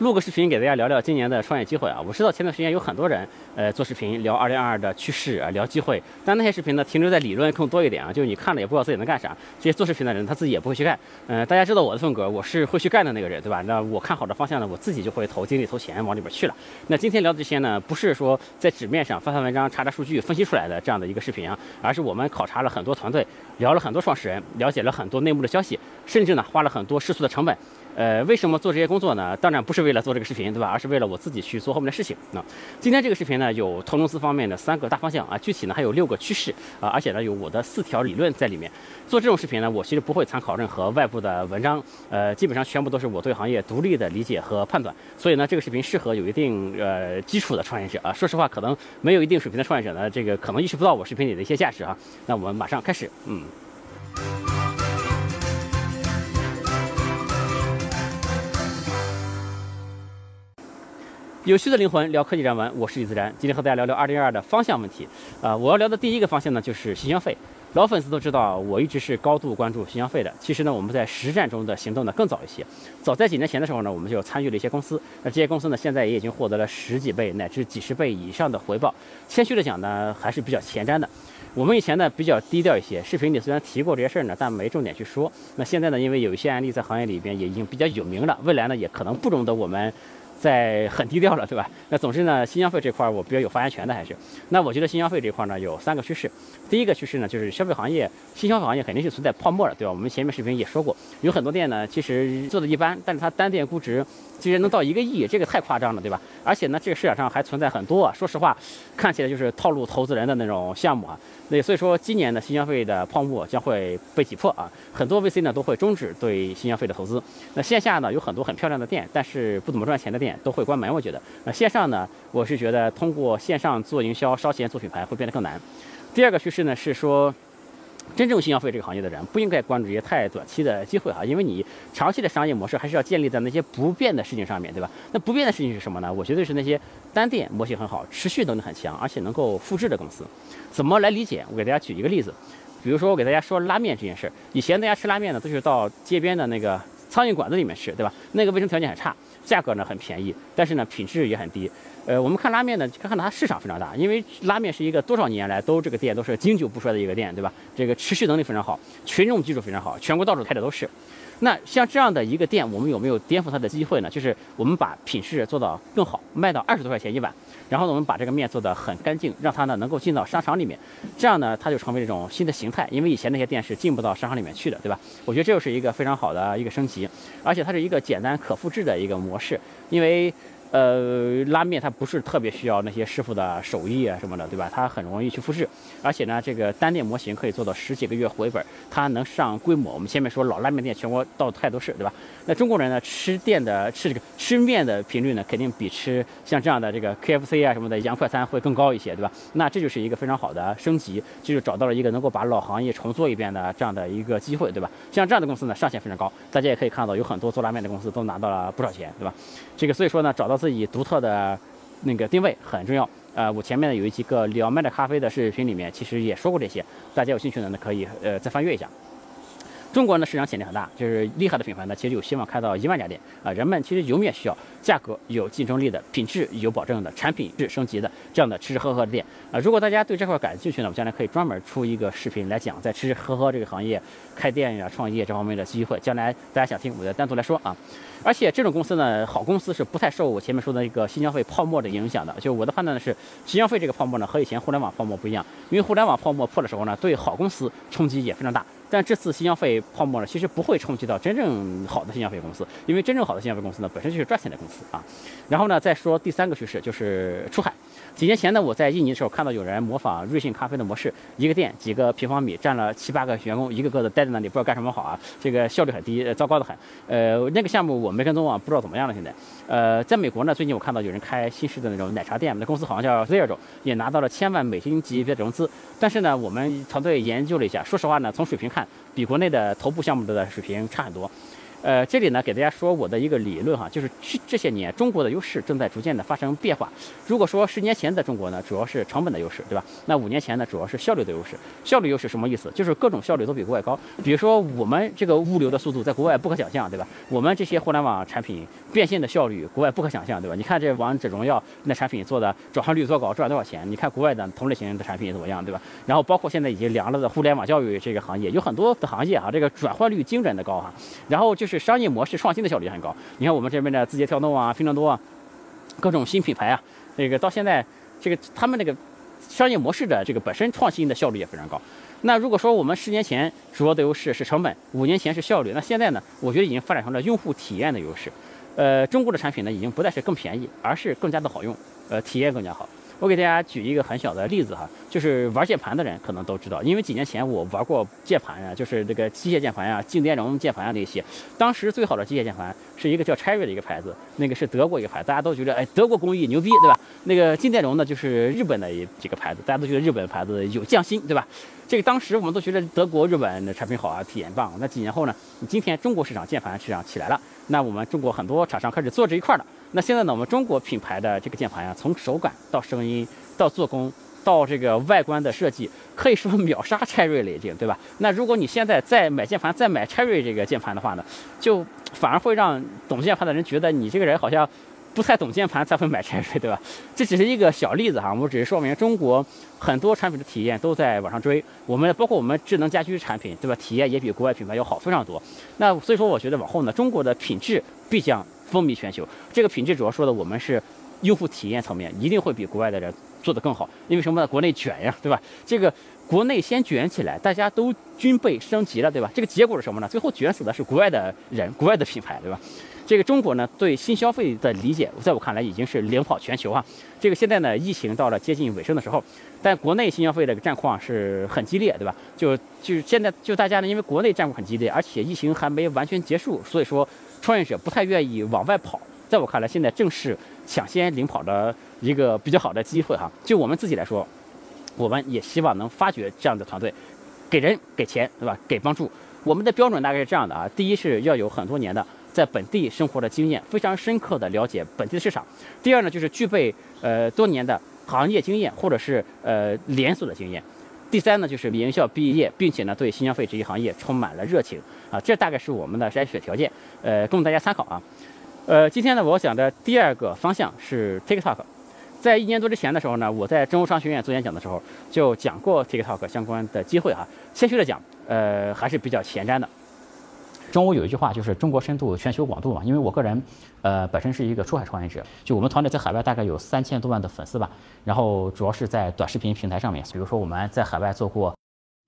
录个视频给大家聊聊今年的创业机会啊！我知道前段时间有很多人，呃，做视频聊二零二二的趋势啊，聊机会，但那些视频呢，停留在理论更多一点啊，就是你看了也不知道自己能干啥。这些做视频的人他自己也不会去干。嗯，大家知道我的风格，我是会去干的那个人，对吧？那我看好的方向呢，我自己就会投精力、投钱往里边去了。那今天聊的这些呢，不是说在纸面上翻翻文章、查查数据分析出来的这样的一个视频啊，而是我们考察了很多团队，聊了很多创始人，了解了很多内幕的消息，甚至呢，花了很多试错的成本。呃，为什么做这些工作呢？当然不是为了做这个视频，对吧？而是为了我自己去做后面的事情。那今天这个视频呢，有投融资方面的三个大方向啊，具体呢还有六个趋势啊，而且呢有我的四条理论在里面。做这种视频呢，我其实不会参考任何外部的文章，呃，基本上全部都是我对行业独立的理解和判断。所以呢，这个视频适合有一定呃基础的创业者啊。说实话，可能没有一定水平的创业者呢，这个可能意识不到我视频里的一些价值啊。那我们马上开始，嗯。有趣的灵魂聊科技人文，我是李自然。今天和大家聊聊二零二二的方向问题。啊，我要聊的第一个方向呢，就是新消费。老粉丝都知道，我一直是高度关注新消费的。其实呢，我们在实战中的行动呢更早一些。早在几年前的时候呢，我们就参与了一些公司。那这些公司呢，现在也已经获得了十几倍乃至几十倍以上的回报。谦虚的讲呢，还是比较前瞻的。我们以前呢比较低调一些，视频里虽然提过这些事儿呢，但没重点去说。那现在呢，因为有一些案例在行业里边也已经比较有名了，未来呢也可能不容得我们。在很低调了，对吧？那总之呢，新消费这块我比较有发言权的，还是。那我觉得新消费这块呢有三个趋势。第一个趋势呢就是消费行业，新消费行业肯定是存在泡沫的，对吧？我们前面视频也说过，有很多店呢其实做的一般，但是它单店估值其实能到一个亿，这个太夸张了，对吧？而且呢，这个市场上还存在很多，说实话，看起来就是套路投资人的那种项目啊。那所以说，今年的新消费的泡沫将会被挤破啊！很多 VC 呢都会终止对新消费的投资。那线下呢有很多很漂亮的店，但是不怎么赚钱的店都会关门。我觉得，那线上呢，我是觉得通过线上做营销、烧钱做品牌会变得更难。第二个趋势呢是说。真正新消费这个行业的人不应该关注一些太短期的机会哈，因为你长期的商业模式还是要建立在那些不变的事情上面对吧？那不变的事情是什么呢？我觉得是那些单店模型很好、持续能力很强，而且能够复制的公司。怎么来理解？我给大家举一个例子，比如说我给大家说拉面这件事儿。以前大家吃拉面呢，都是到街边的那个苍蝇馆子里面吃，对吧？那个卫生条件很差，价格呢很便宜，但是呢品质也很低。呃，我们看拉面呢，看看它市场非常大，因为拉面是一个多少年来都这个店都是经久不衰的一个店，对吧？这个持续能力非常好，群众基础非常好，全国到处开的都是。那像这样的一个店，我们有没有颠覆它的机会呢？就是我们把品质做到更好，卖到二十多块钱一碗，然后呢，我们把这个面做得很干净，让它呢能够进到商场里面，这样呢，它就成为一种新的形态。因为以前那些店是进不到商场里面去的，对吧？我觉得这又是一个非常好的一个升级，而且它是一个简单可复制的一个模式，因为。呃，拉面它不是特别需要那些师傅的手艺啊什么的，对吧？它很容易去复制，而且呢，这个单店模型可以做到十几个月回本，它能上规模。我们前面说老拉面店全国到处都是，对吧？那中国人呢，吃店的吃这个吃面的频率呢，肯定比吃像这样的这个 KFC 啊什么的洋快餐会更高一些，对吧？那这就是一个非常好的升级，就是找到了一个能够把老行业重做一遍的这样的一个机会，对吧？像这样的公司呢，上限非常高，大家也可以看到有很多做拉面的公司都拿到了不少钱，对吧？这个所以说呢，找到自己独特的那个定位很重要。呃，我前面呢有一几个聊卖的咖啡的视频里面，其实也说过这些，大家有兴趣的呢可以呃再翻阅一下。中国呢市场潜力很大，就是厉害的品牌呢，其实有希望开到一万家店啊。人们其实永远需要价格有竞争力的、品质有保证的、产品是升级的这样的吃吃喝喝的店啊。如果大家对这块感兴趣呢，我将来可以专门出一个视频来讲在吃吃喝喝这个行业开店呀、创业这方面的机会。将来大家想听，我再单独来说啊。而且这种公司呢，好公司是不太受我前面说的一个新消费泡沫的影响的。就我的判断呢是，新消费这个泡沫呢和以前互联网泡沫不一样，因为互联网泡沫破的时候呢，对好公司冲击也非常大。但这次新消费泡沫呢，其实不会冲击到真正好的新消费公司，因为真正好的新消费公司呢，本身就是赚钱的公司啊。然后呢，再说第三个趋势就是出海。几年前呢，我在印尼的时候看到有人模仿瑞幸咖啡的模式，一个店几个平方米，占了七八个员工，一个个的待在那里，不知道干什么好啊，这个效率很低，糟糕的很。呃，那个项目我没跟踪啊，不知道怎么样了现在。呃，在美国呢，最近我看到有人开新式的那种奶茶店，那公司好像叫 Zero，也拿到了千万美金级别的融资。但是呢，我们团队研究了一下，说实话呢，从水平看，比国内的头部项目的水平差很多。呃，这里呢给大家说我的一个理论哈，就是这这些年中国的优势正在逐渐的发生变化。如果说十年前的中国呢，主要是成本的优势，对吧？那五年前呢，主要是效率的优势。效率优势什么意思？就是各种效率都比国外高。比如说我们这个物流的速度在国外不可想象，对吧？我们这些互联网产品变现的效率，国外不可想象，对吧？你看这王者荣耀那产品做的转化率多高，赚多少钱？你看国外的同类型的产品怎么样，对吧？然后包括现在已经凉了的互联网教育这个行业，有很多的行业啊，这个转换率惊人的高哈。然后就是是商业模式创新的效率很高。你看我们这边的字节跳动啊、拼多多啊，各种新品牌啊，这个到现在这个他们那个商业模式的这个本身创新的效率也非常高。那如果说我们十年前主要的优势是成本，五年前是效率，那现在呢，我觉得已经发展成了用户体验的优势。呃，中国的产品呢，已经不再是更便宜，而是更加的好用，呃，体验更加好。我给大家举一个很小的例子哈，就是玩键盘的人可能都知道，因为几年前我玩过键盘呀，就是这个机械键盘呀、静电容键盘啊那些。当时最好的机械键盘是一个叫 Cherry 的一个牌子，那个是德国一个牌子，大家都觉得哎德国工艺牛逼，对吧？那个静电容呢就是日本的几个牌子，大家都觉得日本牌子有匠心，对吧？这个当时我们都觉得德国、日本的产品好啊，体验棒。那几年后呢，今天中国市场键盘市场起来了，那我们中国很多厂商开始做这一块了。那现在呢，我们中国品牌的这个键盘呀，从手感到声音到做工到这个外观的设计，可以说秒杀 Cherry 了，已经，对吧？那如果你现在再买键盘，再买 Cherry 这个键盘的话呢，就反而会让懂键盘的人觉得你这个人好像不太懂键盘才会买 Cherry，对吧？这只是一个小例子哈，我们只是说明中国很多产品的体验都在往上追，我们包括我们智能家居产品，对吧？体验也比国外品牌要好非常多。那所以说，我觉得往后呢，中国的品质必将。风靡全球，这个品质主要说的我们是用户体验层面，一定会比国外的人做得更好。因为什么呢？国内卷呀，对吧？这个国内先卷起来，大家都军备升级了，对吧？这个结果是什么呢？最后卷死的是国外的人，国外的品牌，对吧？这个中国呢，对新消费的理解，在我看来已经是领跑全球啊。这个现在呢，疫情到了接近尾声的时候，但国内新消费这个战况是很激烈，对吧？就就现在就大家呢，因为国内战况很激烈，而且疫情还没完全结束，所以说。创业者不太愿意往外跑，在我看来，现在正是抢先领跑的一个比较好的机会哈。就我们自己来说，我们也希望能发掘这样的团队，给人给钱，对吧？给帮助。我们的标准大概是这样的啊：第一是要有很多年的在本地生活的经验，非常深刻的了解本地的市场；第二呢，就是具备呃多年的行业经验或者是呃连锁的经验。第三呢，就是名校毕业，并且呢对新消费这一行业充满了热情啊，这大概是我们的筛选条件，呃，供大家参考啊。呃，今天呢，我想的第二个方向是 TikTok。在一年多之前的时候呢，我在中欧商学院做演讲的时候就讲过 TikTok 相关的机会哈。谦虚的讲，呃，还是比较前瞻的。中欧有一句话就是“中国深度，全球广度”嘛。因为我个人，呃，本身是一个出海创业者，就我们团队在海外大概有三千多万的粉丝吧。然后主要是在短视频平台上面，比如说我们在海外做过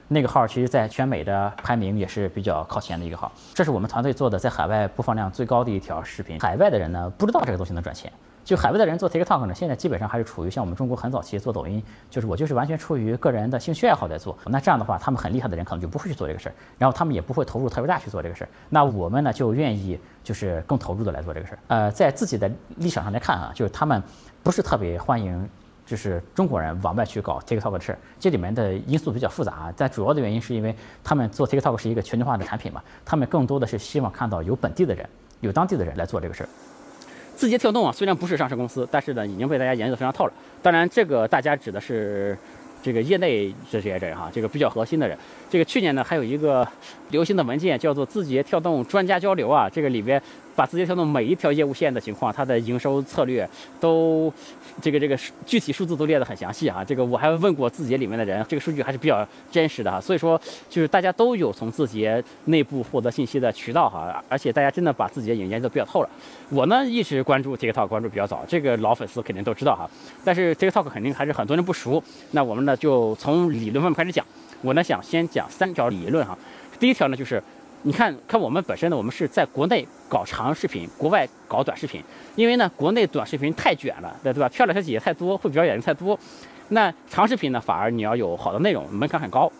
那个号，其实在全美的排名也是比较靠前的一个号。这是我们团队做的在海外播放量最高的一条视频。海外的人呢，不知道这个东西能赚钱。就海外的人做 TikTok 呢，现在基本上还是处于像我们中国很早期做抖音，就是我就是完全出于个人的兴趣爱好在做。那这样的话，他们很厉害的人可能就不会去做这个事儿，然后他们也不会投入特别大去做这个事儿。那我们呢，就愿意就是更投入的来做这个事儿。呃，在自己的立场上来看啊，就是他们不是特别欢迎，就是中国人往外去搞 TikTok 的事儿。这里面的因素比较复杂，但主要的原因是因为他们做 TikTok 是一个全球化的产品嘛，他们更多的是希望看到有本地的人、有当地的人来做这个事儿。字节跳动啊，虽然不是上市公司，但是呢，已经被大家研究得非常透了。当然，这个大家指的是这个业内这些人哈，这个比较核心的人。这个去年呢，还有一个流行的文件叫做字节跳动专家交流啊，这个里边把字节跳动每一条业务线的情况，它的营收策略都。这个这个具体数字都列得很详细啊，这个我还问过字节里面的人，这个数据还是比较真实的哈，所以说就是大家都有从字节内部获得信息的渠道哈，而且大家真的把字节已经研究得比较透了。我呢一直关注 TikTok 关注比较早，这个老粉丝肯定都知道哈，但是 TikTok 肯定还是很多人不熟，那我们呢就从理论方面开始讲，我呢想先讲三条理论哈，第一条呢就是。你看看我们本身呢，我们是在国内搞长视频，国外搞短视频。因为呢，国内短视频太卷了，对对吧？漂亮小姐姐太多，会表演的太多。那长视频呢，反而你要有好的内容，门槛很高，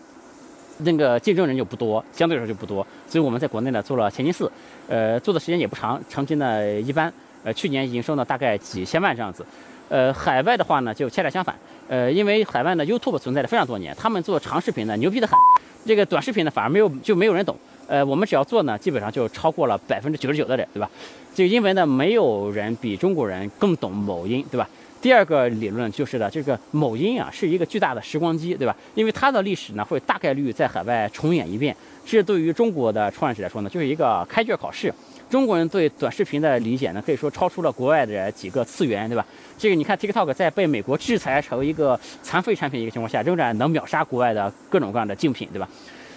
那个竞争人就不多，相对来说就不多。所以我们在国内呢做了前进四，呃，做的时间也不长，成绩呢一般。呃，去年营收呢大概几千万这样子。呃，海外的话呢就恰恰相反，呃，因为海外呢 YouTube 存在了非常多年，他们做长视频呢牛逼的很，这个短视频呢反而没有就没有人懂。呃，我们只要做呢，基本上就超过了百分之九十九的人，对吧？就因为呢，没有人比中国人更懂某音，对吧？第二个理论就是的，这个某音啊是一个巨大的时光机，对吧？因为它的历史呢会大概率在海外重演一遍，这对于中国的创业者来说呢，就是一个开卷考试。中国人对短视频的理解呢，可以说超出了国外的几个次元，对吧？这个你看，TikTok 在被美国制裁成为一个残废产品一个情况下，仍然能秒杀国外的各种各样的竞品，对吧？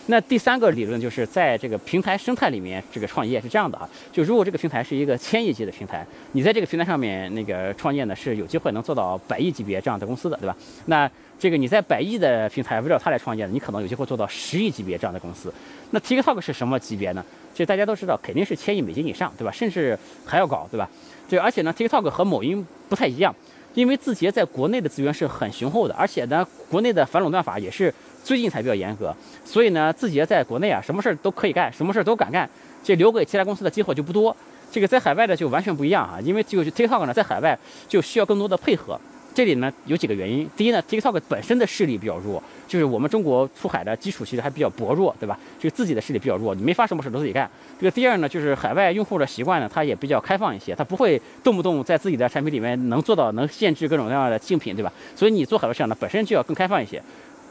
那第三个理论就是在这个平台生态里面，这个创业是这样的啊，就如果这个平台是一个千亿级的平台，你在这个平台上面那个创业呢，是有机会能做到百亿级别这样的公司的，对吧？那这个你在百亿的平台围绕它来创业，你可能有机会做到十亿级别这样的公司。那 TikTok 是什么级别呢？就大家都知道，肯定是千亿美金以上，对吧？甚至还要高，对吧？这而且呢，TikTok 和某音不太一样，因为字节在国内的资源是很雄厚的，而且呢，国内的反垄断法也是。最近才比较严格，所以呢，字节在国内啊，什么事儿都可以干，什么事儿都敢干，这留给其他公司的机会就不多。这个在海外的就完全不一样啊，因为就 TikTok 呢，在海外就需要更多的配合。这里呢有几个原因，第一呢，TikTok 本身的势力比较弱，就是我们中国出海的基础其实还比较薄弱，对吧？就是自己的势力比较弱，你没发什么事都自己干。这个第二呢，就是海外用户的习惯呢，它也比较开放一些，它不会动不动在自己的产品里面能做到能限制各种各样的竞品，对吧？所以你做海外市场呢，本身就要更开放一些。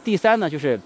第三呢，就是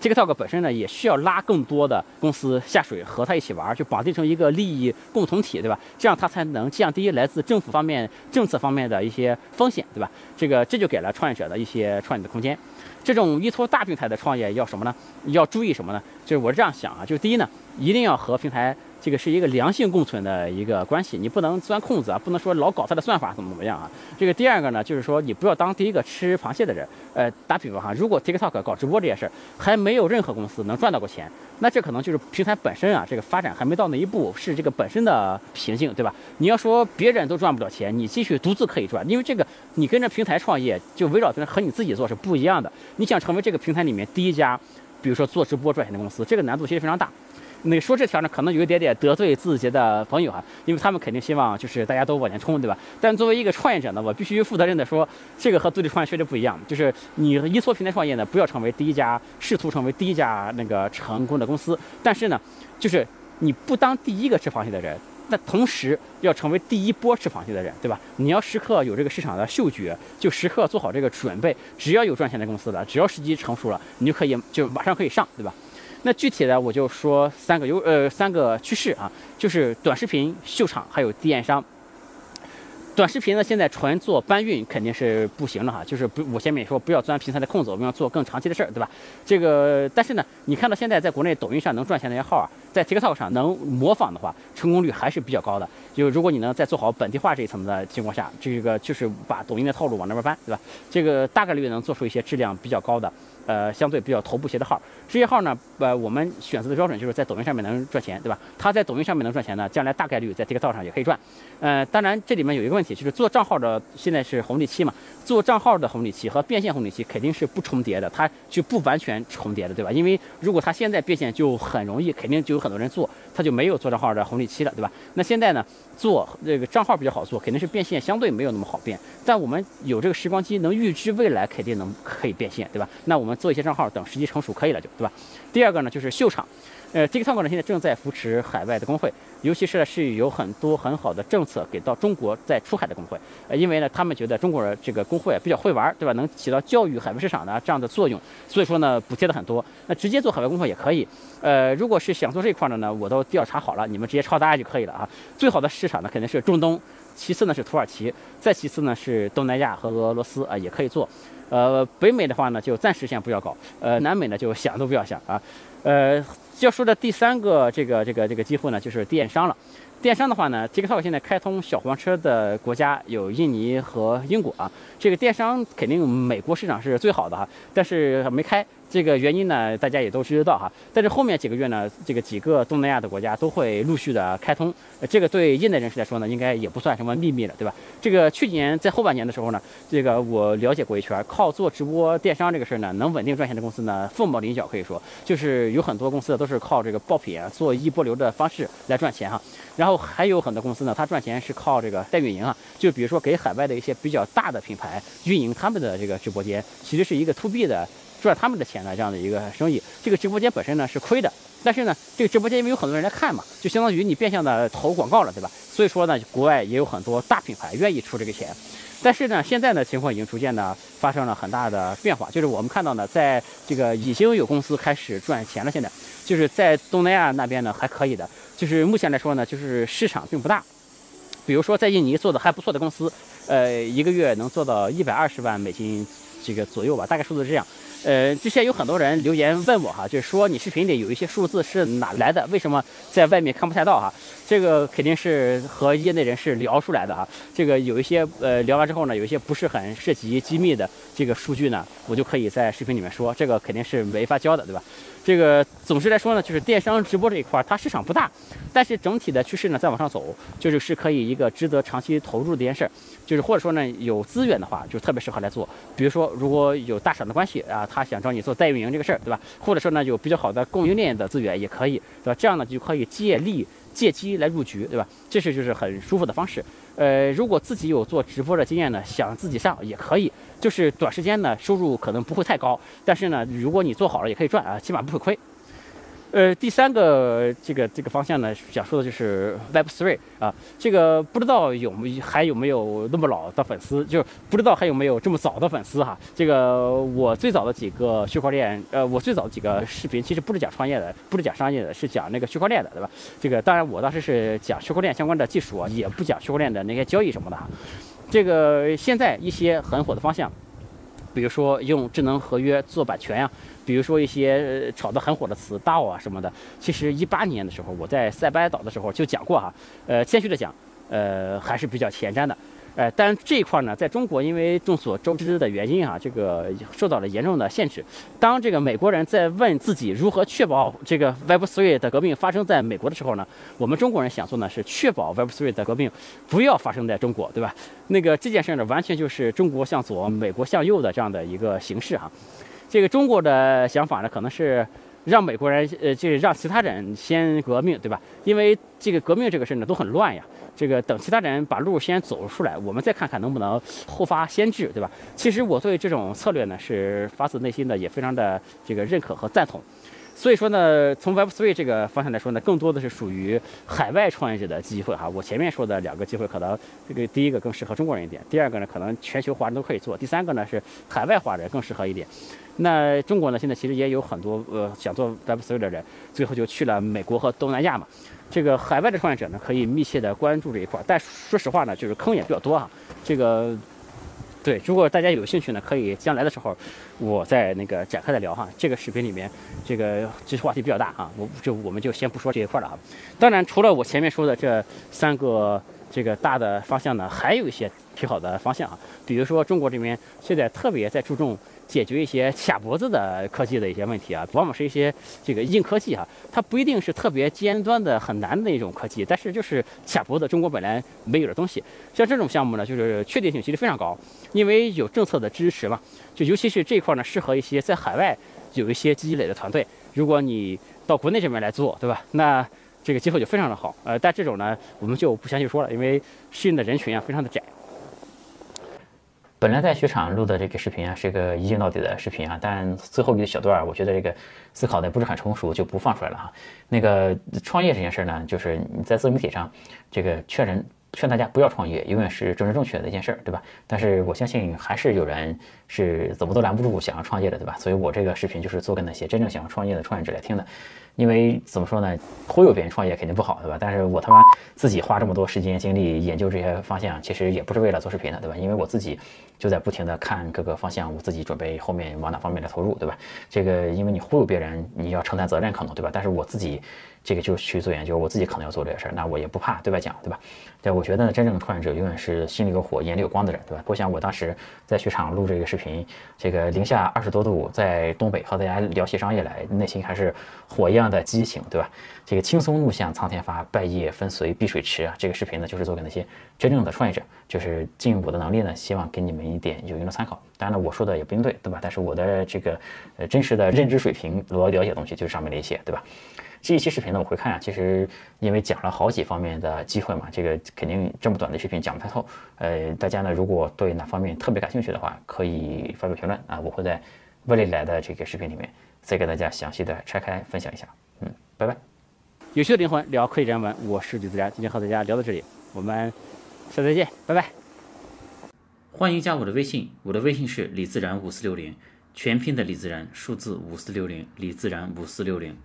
TikTok 本身呢，也需要拉更多的公司下水和它一起玩，就绑定成一个利益共同体，对吧？这样它才能降低来自政府方面、政策方面的一些风险，对吧？这个这就给了创业者的一些创业的空间。这种依托大平台的创业要什么呢？要注意什么呢？就是我是这样想啊，就是第一呢，一定要和平台。这个是一个良性共存的一个关系，你不能钻空子啊，不能说老搞它的算法怎么怎么样啊。这个第二个呢，就是说你不要当第一个吃螃蟹的人。呃，打比方哈，如果 TikTok 搞直播这件事儿还没有任何公司能赚到过钱，那这可能就是平台本身啊，这个发展还没到那一步，是这个本身的瓶颈，对吧？你要说别人都赚不了钱，你继续独自可以赚，因为这个你跟着平台创业，就围绕着和你自己做是不一样的。你想成为这个平台里面第一家，比如说做直播赚钱的公司，这个难度其实非常大。那说这条呢，可能有一点点得罪字节的朋友哈，因为他们肯定希望就是大家都往前冲，对吧？但作为一个创业者呢，我必须负责任的说，这个和独立创业确实不一样。就是你依托平台创业呢，不要成为第一家，试图成为第一家那个成功的公司。但是呢，就是你不当第一个吃螃蟹的人，那同时要成为第一波吃螃蟹的人，对吧？你要时刻有这个市场的嗅觉，就时刻做好这个准备。只要有赚钱的公司了，只要时机成熟了，你就可以就马上可以上，对吧？那具体的我就说三个优呃三个趋势啊，就是短视频、秀场还有电商。短视频呢，现在纯做搬运肯定是不行的哈，就是不我前面也说不要钻平台的空子，我们要做更长期的事儿，对吧？这个但是呢，你看到现在在国内抖音上能赚钱那些号啊，在 TikTok 上能模仿的话，成功率还是比较高的。就如果你能在做好本地化这一层的情况下，这个就是把抖音的套路往那边搬，对吧？这个大概率能做出一些质量比较高的。呃，相对比较头部鞋的号，这些号呢，呃，我们选择的标准就是在抖音上面能赚钱，对吧？他在抖音上面能赚钱呢，将来大概率在 TikTok 上也可以赚。呃，当然这里面有一个问题，就是做账号的现在是红利期嘛，做账号的红利期和变现红利期肯定是不重叠的，它就不完全重叠的，对吧？因为如果他现在变现就很容易，肯定就有很多人做，他就没有做账号的红利期了，对吧？那现在呢，做这个账号比较好做，肯定是变现相对没有那么好变，但我们有这个时光机，能预知未来肯定能可以变现，对吧？那我们。做一些账号，等时机成熟可以了，就对吧？第二个呢，就是秀场。呃，TikTok 呢现在正在扶持海外的工会，尤其是是有很多很好的政策给到中国在出海的工会。呃，因为呢，他们觉得中国人这个工会比较会玩，对吧？能起到教育海外市场的这样的作用，所以说呢，补贴的很多。那直接做海外工会也可以。呃，如果是想做这一块的呢，我都调查好了，你们直接抄答案就可以了啊。最好的市场呢肯定是中东，其次呢是土耳其，再其次呢是东南亚和俄罗斯啊，也可以做。呃，北美的话呢，就暂时先不要搞。呃，南美呢，就想都不要想啊。呃，要说的第三个这个这个这个机会呢，就是电商了。电商的话呢，TikTok 现在开通小黄车的国家有印尼和英国啊。这个电商肯定美国市场是最好的哈，但是没开。这个原因呢，大家也都知道哈。但是后面几个月呢，这个几个东南亚的国家都会陆续的开通。这个对业内人士来说呢，应该也不算什么秘密了，对吧？这个去年在后半年的时候呢，这个我了解过一圈，靠做直播电商这个事儿呢，能稳定赚钱的公司呢，凤毛麟角，可以说就是有很多公司都是靠这个爆品做一波流的方式来赚钱哈。然后还有很多公司呢，它赚钱是靠这个代运营啊，就比如说给海外的一些比较大的品牌运营他们的这个直播间，其实是一个 to B 的。赚他们的钱的这样的一个生意，这个直播间本身呢是亏的，但是呢，这个直播间因为有很多人来看嘛，就相当于你变相的投广告了，对吧？所以说呢，国外也有很多大品牌愿意出这个钱。但是呢，现在呢情况已经逐渐的发生了很大的变化，就是我们看到呢，在这个已经有公司开始赚钱了。现在就是在东南亚那边呢还可以的，就是目前来说呢，就是市场并不大。比如说在印尼做的还不错的公司，呃，一个月能做到一百二十万美金这个左右吧，大概数字是这样。呃，之前有很多人留言问我哈，就是说你视频里有一些数字是哪来的？为什么在外面看不太到哈？这个肯定是和业内人士聊出来的哈。这个有一些呃聊完之后呢，有一些不是很涉及机密的这个数据呢，我就可以在视频里面说，这个肯定是没法教的，对吧？这个总之来说呢，就是电商直播这一块它市场不大，但是整体的趋势呢在往上走，就是是可以一个值得长期投入的一件事儿，就是或者说呢有资源的话，就特别适合来做。比如说如果有大厂的关系啊，他想找你做代运营这个事儿，对吧？或者说呢有比较好的供应链的资源也可以，对吧？这样呢就可以借力。借机来入局，对吧？这是就是很舒服的方式。呃，如果自己有做直播的经验呢，想自己上也可以。就是短时间呢，收入可能不会太高，但是呢，如果你做好了也可以赚啊，起码不会亏。呃，第三个这个这个方向呢，想说的就是 Web Three 啊，这个不知道有没还有没有那么老的粉丝，就不知道还有没有这么早的粉丝哈。这个我最早的几个区块链，呃，我最早几个视频其实不是讲创业的，不是讲商业的，是讲那个区块链的，对吧？这个当然我当时是讲区块链相关的技术啊，也不讲区块链的那些交易什么的哈。这个现在一些很火的方向，比如说用智能合约做版权呀。比如说一些炒得很火的词盗啊什么的，其实一八年的时候我在塞班岛的时候就讲过哈，呃，谦虚的讲，呃，还是比较前瞻的，呃，但这一块呢，在中国因为众所周知的原因啊，这个受到了严重的限制。当这个美国人在问自己如何确保这个 Web3 的革命发生在美国的时候呢，我们中国人想做呢是确保 Web3 的革命不要发生在中国，对吧？那个这件事呢，完全就是中国向左，美国向右的这样的一个形式哈。这个中国的想法呢，可能是让美国人，呃，就是让其他人先革命，对吧？因为这个革命这个事呢都很乱呀。这个等其他人把路先走出来，我们再看看能不能后发先至，对吧？其实我对这种策略呢是发自内心的，也非常的这个认可和赞同。所以说呢，从 Web3 这个方向来说呢，更多的是属于海外创业者的机会哈。我前面说的两个机会，可能这个第一个更适合中国人一点，第二个呢，可能全球华人都可以做，第三个呢是海外华人更适合一点。那中国呢，现在其实也有很多呃想做 Web3 的人，最后就去了美国和东南亚嘛。这个海外的创业者呢，可以密切的关注这一块，但说实话呢，就是坑也比较多哈。这个。对，如果大家有兴趣呢，可以将来的时候，我再那个展开的聊哈。这个视频里面，这个这话题比较大哈，我就我们就先不说这一块了哈。当然，除了我前面说的这三个这个大的方向呢，还有一些挺好的方向啊。比如说中国这边现在特别在注重。解决一些卡脖子的科技的一些问题啊，往往是一些这个硬科技啊，它不一定是特别尖端的、很难的一种科技，但是就是卡脖子，中国本来没有的东西。像这种项目呢，就是确定性其实非常高，因为有政策的支持嘛。就尤其是这一块呢，适合一些在海外有一些积累的团队。如果你到国内这边来做，对吧？那这个机会就非常的好。呃，但这种呢，我们就不详细说了，因为适应的人群啊非常的窄。本来在雪场录的这个视频啊，是一个一镜到底的视频啊，但最后一个小段儿，我觉得这个思考的不是很成熟，就不放出来了哈。那个创业这件事儿呢，就是你在自媒体上，这个劝人劝大家不要创业，永远是政治正确的一件事儿，对吧？但是我相信还是有人是怎么都拦不住想要创业的，对吧？所以我这个视频就是做给那些真正想要创业的创业者来听的。因为怎么说呢，忽悠别人创业肯定不好，对吧？但是我他妈自己花这么多时间精力研究这些方向，其实也不是为了做视频的，对吧？因为我自己就在不停的看各个方向，我自己准备后面往哪方面的投入，对吧？这个因为你忽悠别人，你要承担责任可能，对吧？但是我自己。这个就是去做研究，我自己可能要做这个事儿，那我也不怕对外讲，对吧？对，我觉得呢，真正的创业者永远是心里有火、眼里有光的人，对吧？我想我当时在雪场录这个视频，这个零下二十多度，在东北和大家聊起商业来，内心还是火一样的激情，对吧？这个轻松怒向苍天发，败叶分随碧水池啊！这个视频呢，就是做给那些真正的创业者，就是尽我的能力呢，希望给你们一点有用的参考。当然了，我说的也不一定对，对吧？但是我的这个呃真实的认知水平，我了解的东西就是上面的一些，对吧？这一期视频呢，我会看啊，其实因为讲了好几方面的机会嘛，这个肯定这么短的视频讲不太透。呃，大家呢如果对哪方面特别感兴趣的话，可以发表评论啊，我会在未来的这个视频里面再给大家详细的拆开分享一下。嗯。拜拜。有趣的灵魂聊科技人文，我是李自然，今天和大家聊到这里，我们下次再见，拜拜。欢迎加我的微信，我的微信是李自然五四六零，全拼的李自然，数字五四六零，李自然五四六零。